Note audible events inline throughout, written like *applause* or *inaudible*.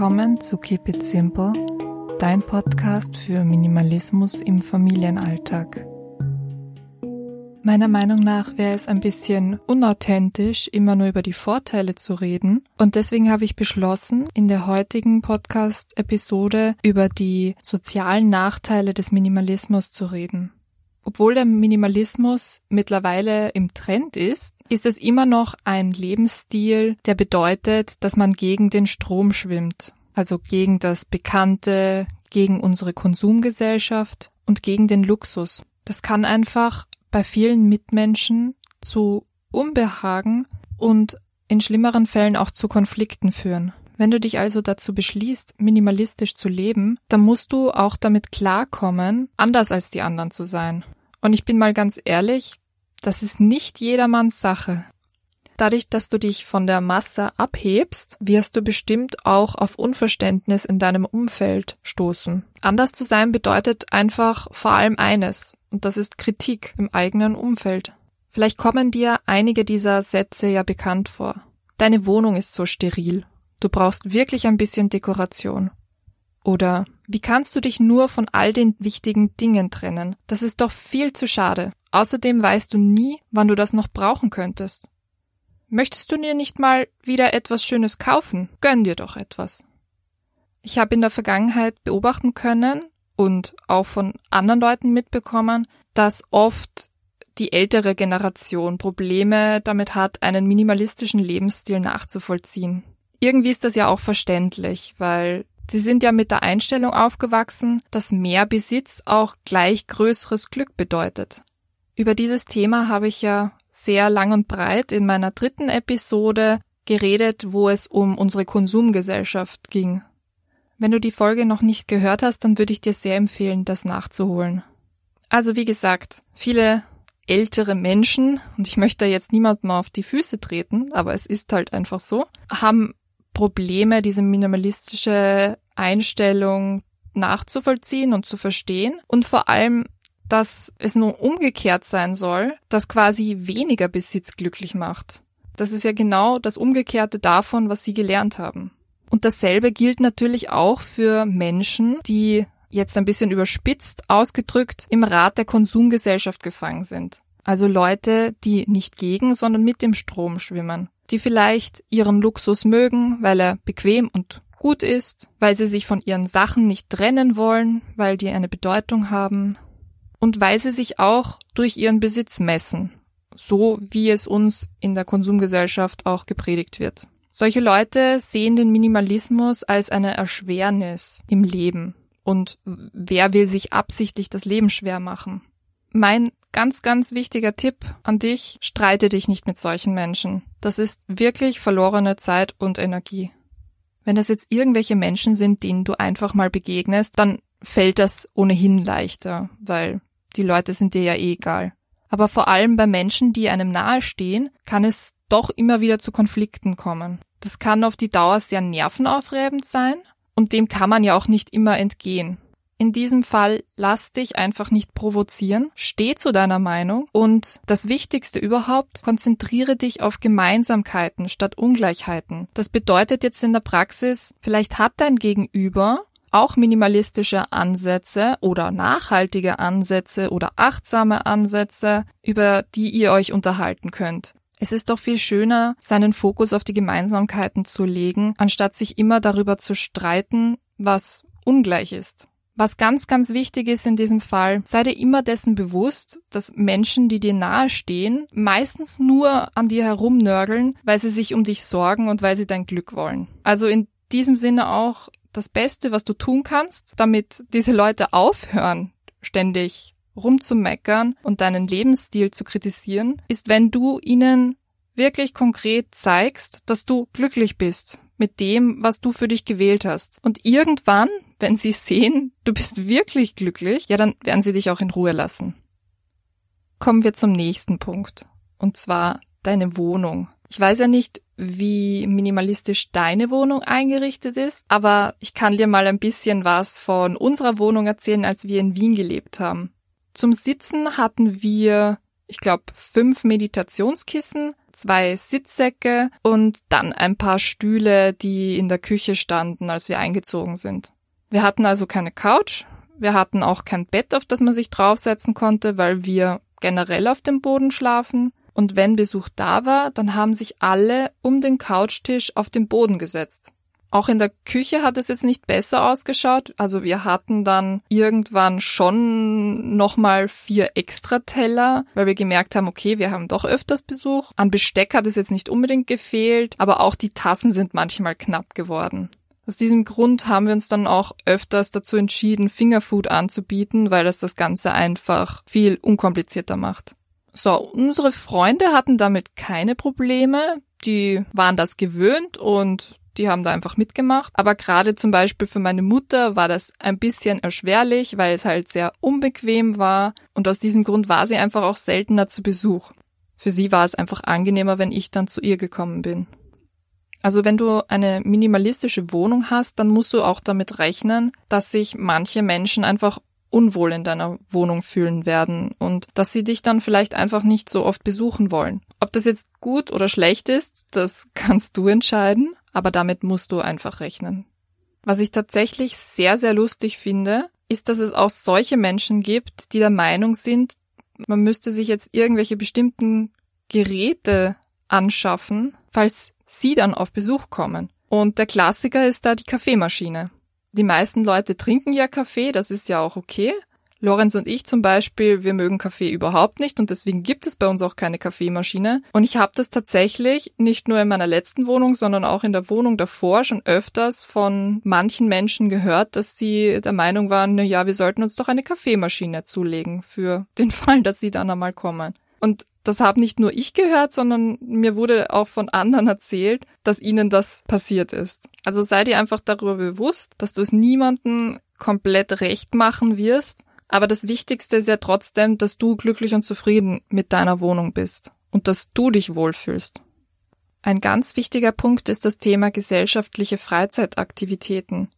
willkommen zu Keep It Simple, dein Podcast für Minimalismus im Familienalltag. Meiner Meinung nach wäre es ein bisschen unauthentisch, immer nur über die Vorteile zu reden. Und deswegen habe ich beschlossen, in der heutigen Podcast-Episode über die sozialen Nachteile des Minimalismus zu reden. Obwohl der Minimalismus mittlerweile im Trend ist, ist es immer noch ein Lebensstil, der bedeutet, dass man gegen den Strom schwimmt. Also gegen das Bekannte, gegen unsere Konsumgesellschaft und gegen den Luxus. Das kann einfach bei vielen Mitmenschen zu Unbehagen und in schlimmeren Fällen auch zu Konflikten führen. Wenn du dich also dazu beschließt, minimalistisch zu leben, dann musst du auch damit klarkommen, anders als die anderen zu sein. Und ich bin mal ganz ehrlich, das ist nicht jedermanns Sache. Dadurch, dass du dich von der Masse abhebst, wirst du bestimmt auch auf Unverständnis in deinem Umfeld stoßen. Anders zu sein bedeutet einfach vor allem eines, und das ist Kritik im eigenen Umfeld. Vielleicht kommen dir einige dieser Sätze ja bekannt vor. Deine Wohnung ist so steril. Du brauchst wirklich ein bisschen Dekoration. Oder wie kannst du dich nur von all den wichtigen Dingen trennen? Das ist doch viel zu schade. Außerdem weißt du nie, wann du das noch brauchen könntest. Möchtest du dir nicht mal wieder etwas Schönes kaufen? Gönn dir doch etwas. Ich habe in der Vergangenheit beobachten können und auch von anderen Leuten mitbekommen, dass oft die ältere Generation Probleme damit hat, einen minimalistischen Lebensstil nachzuvollziehen irgendwie ist das ja auch verständlich, weil sie sind ja mit der Einstellung aufgewachsen, dass mehr Besitz auch gleich größeres Glück bedeutet. Über dieses Thema habe ich ja sehr lang und breit in meiner dritten Episode geredet, wo es um unsere Konsumgesellschaft ging. Wenn du die Folge noch nicht gehört hast, dann würde ich dir sehr empfehlen, das nachzuholen. Also wie gesagt, viele ältere Menschen, und ich möchte jetzt niemandem auf die Füße treten, aber es ist halt einfach so, haben Probleme, diese minimalistische Einstellung nachzuvollziehen und zu verstehen und vor allem, dass es nur umgekehrt sein soll, dass quasi weniger Besitz glücklich macht. Das ist ja genau das Umgekehrte davon, was sie gelernt haben. Und dasselbe gilt natürlich auch für Menschen, die jetzt ein bisschen überspitzt ausgedrückt im Rat der Konsumgesellschaft gefangen sind. Also Leute, die nicht gegen, sondern mit dem Strom schwimmen die vielleicht ihren Luxus mögen, weil er bequem und gut ist, weil sie sich von ihren Sachen nicht trennen wollen, weil die eine Bedeutung haben und weil sie sich auch durch ihren Besitz messen, so wie es uns in der Konsumgesellschaft auch gepredigt wird. Solche Leute sehen den Minimalismus als eine Erschwernis im Leben. Und wer will sich absichtlich das Leben schwer machen? Mein ganz, ganz wichtiger Tipp an dich, streite dich nicht mit solchen Menschen. Das ist wirklich verlorene Zeit und Energie. Wenn das jetzt irgendwelche Menschen sind, denen du einfach mal begegnest, dann fällt das ohnehin leichter, weil die Leute sind dir ja eh egal. Aber vor allem bei Menschen, die einem nahestehen, kann es doch immer wieder zu Konflikten kommen. Das kann auf die Dauer sehr nervenaufreibend sein und dem kann man ja auch nicht immer entgehen. In diesem Fall lass dich einfach nicht provozieren, steh zu deiner Meinung und das Wichtigste überhaupt, konzentriere dich auf Gemeinsamkeiten statt Ungleichheiten. Das bedeutet jetzt in der Praxis, vielleicht hat dein Gegenüber auch minimalistische Ansätze oder nachhaltige Ansätze oder achtsame Ansätze, über die ihr euch unterhalten könnt. Es ist doch viel schöner, seinen Fokus auf die Gemeinsamkeiten zu legen, anstatt sich immer darüber zu streiten, was ungleich ist. Was ganz, ganz wichtig ist in diesem Fall, sei dir immer dessen bewusst, dass Menschen, die dir nahestehen, meistens nur an dir herumnörgeln, weil sie sich um dich sorgen und weil sie dein Glück wollen. Also in diesem Sinne auch das Beste, was du tun kannst, damit diese Leute aufhören, ständig rumzumeckern und deinen Lebensstil zu kritisieren, ist, wenn du ihnen wirklich konkret zeigst, dass du glücklich bist mit dem, was du für dich gewählt hast. Und irgendwann, wenn sie sehen, du bist wirklich glücklich, ja, dann werden sie dich auch in Ruhe lassen. Kommen wir zum nächsten Punkt. Und zwar deine Wohnung. Ich weiß ja nicht, wie minimalistisch deine Wohnung eingerichtet ist, aber ich kann dir mal ein bisschen was von unserer Wohnung erzählen, als wir in Wien gelebt haben. Zum Sitzen hatten wir, ich glaube, fünf Meditationskissen, zwei Sitzsäcke und dann ein paar Stühle, die in der Küche standen, als wir eingezogen sind. Wir hatten also keine Couch, wir hatten auch kein Bett, auf das man sich draufsetzen konnte, weil wir generell auf dem Boden schlafen. Und wenn Besuch da war, dann haben sich alle um den Couchtisch auf den Boden gesetzt. Auch in der Küche hat es jetzt nicht besser ausgeschaut. Also wir hatten dann irgendwann schon nochmal vier extra Teller, weil wir gemerkt haben, okay, wir haben doch öfters Besuch. An Besteck hat es jetzt nicht unbedingt gefehlt, aber auch die Tassen sind manchmal knapp geworden. Aus diesem Grund haben wir uns dann auch öfters dazu entschieden, Fingerfood anzubieten, weil das das Ganze einfach viel unkomplizierter macht. So, unsere Freunde hatten damit keine Probleme. Die waren das gewöhnt und die haben da einfach mitgemacht. Aber gerade zum Beispiel für meine Mutter war das ein bisschen erschwerlich, weil es halt sehr unbequem war. Und aus diesem Grund war sie einfach auch seltener zu Besuch. Für sie war es einfach angenehmer, wenn ich dann zu ihr gekommen bin. Also wenn du eine minimalistische Wohnung hast, dann musst du auch damit rechnen, dass sich manche Menschen einfach unwohl in deiner Wohnung fühlen werden und dass sie dich dann vielleicht einfach nicht so oft besuchen wollen. Ob das jetzt gut oder schlecht ist, das *laughs* kannst du entscheiden, aber damit musst du einfach rechnen. Was ich tatsächlich sehr, sehr lustig finde, ist, dass es auch solche Menschen gibt, die der Meinung sind, man müsste sich jetzt irgendwelche bestimmten Geräte anschaffen, falls sie dann auf Besuch kommen. Und der Klassiker ist da die Kaffeemaschine. Die meisten Leute trinken ja Kaffee, das ist ja auch okay. Lorenz und ich zum Beispiel, wir mögen Kaffee überhaupt nicht und deswegen gibt es bei uns auch keine Kaffeemaschine. Und ich habe das tatsächlich nicht nur in meiner letzten Wohnung, sondern auch in der Wohnung davor schon öfters von manchen Menschen gehört, dass sie der Meinung waren, na ja, wir sollten uns doch eine Kaffeemaschine zulegen für den *laughs* Fall, dass sie dann einmal kommen. Und das habe nicht nur ich gehört, sondern mir wurde auch von anderen erzählt, dass ihnen das passiert ist. Also sei dir einfach darüber bewusst, dass du es niemanden komplett recht machen wirst aber das Wichtigste ist ja trotzdem, dass du glücklich und zufrieden mit deiner Wohnung bist und dass du dich wohlfühlst. Ein ganz wichtiger Punkt ist das Thema gesellschaftliche Freizeitaktivitäten.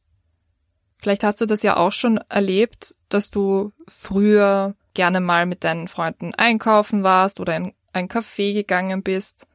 Vielleicht hast du das ja auch schon erlebt, dass du früher gerne mal mit deinen Freunden einkaufen warst oder in ein Café gegangen bist.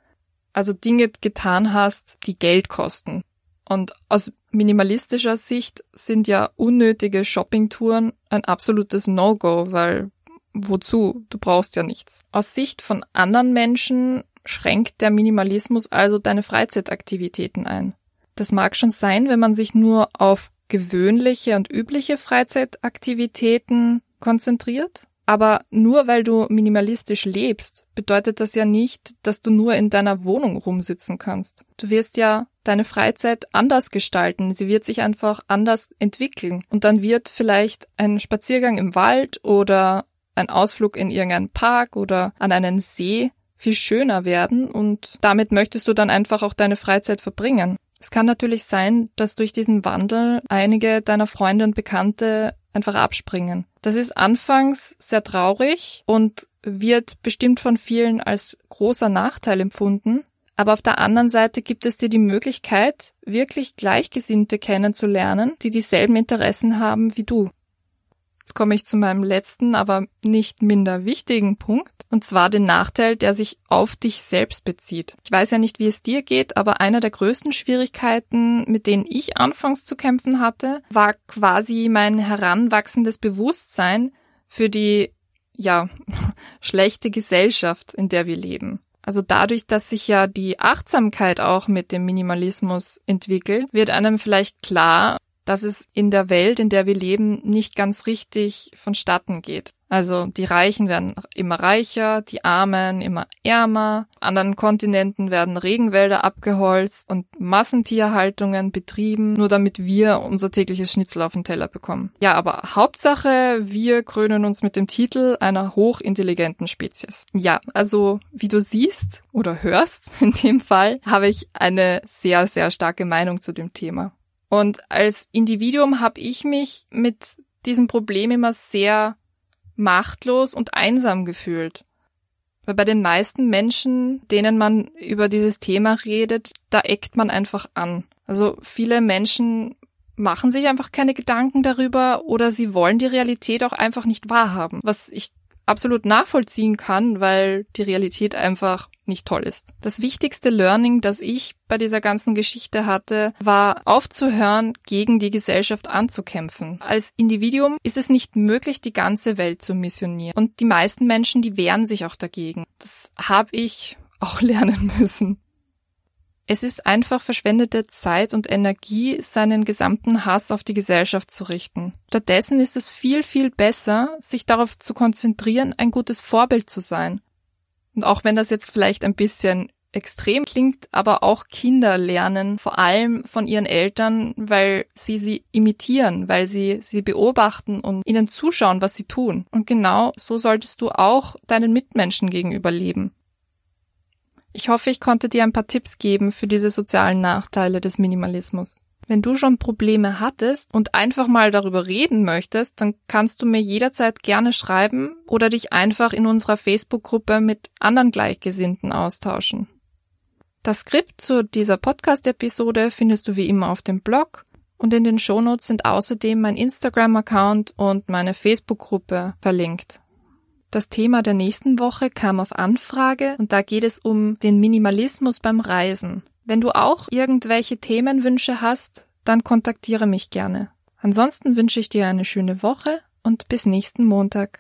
Also Dinge getan hast, die Geld kosten. Und aus minimalistischer Sicht sind ja unnötige Shoppingtouren ein absolutes No-Go, weil wozu? Du brauchst ja nichts. Aus Sicht von anderen Menschen schränkt der Minimalismus also deine Freizeitaktivitäten ein. Das mag schon sein, wenn man sich nur auf gewöhnliche und übliche Freizeitaktivitäten konzentriert. Aber nur weil du minimalistisch lebst, bedeutet das ja nicht, dass du nur in deiner Wohnung rumsitzen kannst. Du wirst ja deine Freizeit anders gestalten. Sie wird sich einfach anders entwickeln. Und dann wird vielleicht ein Spaziergang im Wald oder ein Ausflug in irgendeinen Park oder an einen See viel schöner werden und damit möchtest du dann einfach auch deine Freizeit verbringen. Es kann natürlich sein, dass durch diesen Wandel einige deiner Freunde und Bekannte einfach abspringen. Das ist anfangs sehr traurig und wird bestimmt von vielen als großer Nachteil empfunden. Aber auf der anderen Seite gibt es dir die Möglichkeit, wirklich Gleichgesinnte kennenzulernen, die dieselben Interessen haben wie du. Jetzt komme ich zu meinem letzten, aber nicht minder wichtigen Punkt, und zwar den Nachteil, der sich auf dich selbst bezieht. Ich weiß ja nicht, wie es dir geht, aber einer der größten Schwierigkeiten, mit denen ich anfangs zu kämpfen hatte, war quasi mein heranwachsendes Bewusstsein für die, ja, *laughs* schlechte Gesellschaft, in der wir leben. Also dadurch, dass sich ja die Achtsamkeit auch mit dem Minimalismus entwickelt, wird einem vielleicht klar, dass es in der Welt, in der wir leben, nicht ganz richtig vonstatten geht. Also die Reichen werden immer reicher, die Armen immer ärmer, anderen Kontinenten werden Regenwälder abgeholzt und Massentierhaltungen betrieben, nur damit wir unser tägliches Schnitzel auf den Teller bekommen. Ja, aber Hauptsache, wir krönen uns mit dem Titel einer hochintelligenten Spezies. Ja, also wie du siehst oder hörst, *laughs* in dem Fall habe ich eine sehr, sehr starke Meinung zu dem Thema. Und als Individuum habe ich mich mit diesem Problem immer sehr machtlos und einsam gefühlt. Weil bei den meisten Menschen, denen man über dieses Thema redet, da eckt man einfach an. Also viele Menschen machen sich einfach keine Gedanken darüber oder sie wollen die Realität auch einfach nicht wahrhaben, was ich absolut nachvollziehen kann, weil die Realität einfach nicht toll ist. Das wichtigste Learning, das ich bei dieser ganzen Geschichte hatte, war aufzuhören, gegen die Gesellschaft anzukämpfen. Als Individuum ist es nicht möglich, die ganze Welt zu missionieren. Und die meisten Menschen, die wehren sich auch dagegen. Das habe ich auch *laughs* lernen müssen. Es ist einfach verschwendete Zeit und Energie, seinen gesamten Hass auf die Gesellschaft zu richten. Stattdessen ist es viel, viel besser, sich darauf zu konzentrieren, ein gutes Vorbild zu sein. Und auch wenn das jetzt vielleicht ein bisschen extrem klingt, aber auch Kinder lernen vor allem von ihren Eltern, weil sie sie imitieren, weil sie sie beobachten und ihnen zuschauen, was sie tun. Und genau so solltest du auch deinen Mitmenschen gegenüber leben. Ich hoffe, ich konnte dir ein paar Tipps geben für diese sozialen Nachteile des Minimalismus. Wenn du schon Probleme hattest und einfach mal darüber reden möchtest, dann kannst du mir jederzeit gerne schreiben oder dich einfach in unserer Facebook-Gruppe mit anderen Gleichgesinnten austauschen. Das Skript zu dieser Podcast-Episode findest du wie immer auf dem Blog und in den Shownotes sind außerdem mein Instagram-Account und meine Facebook-Gruppe verlinkt. Das Thema der nächsten Woche kam auf Anfrage und da geht es um den Minimalismus beim Reisen. Wenn du auch irgendwelche Themenwünsche hast, dann kontaktiere mich gerne. Ansonsten wünsche ich dir eine schöne Woche und bis nächsten Montag.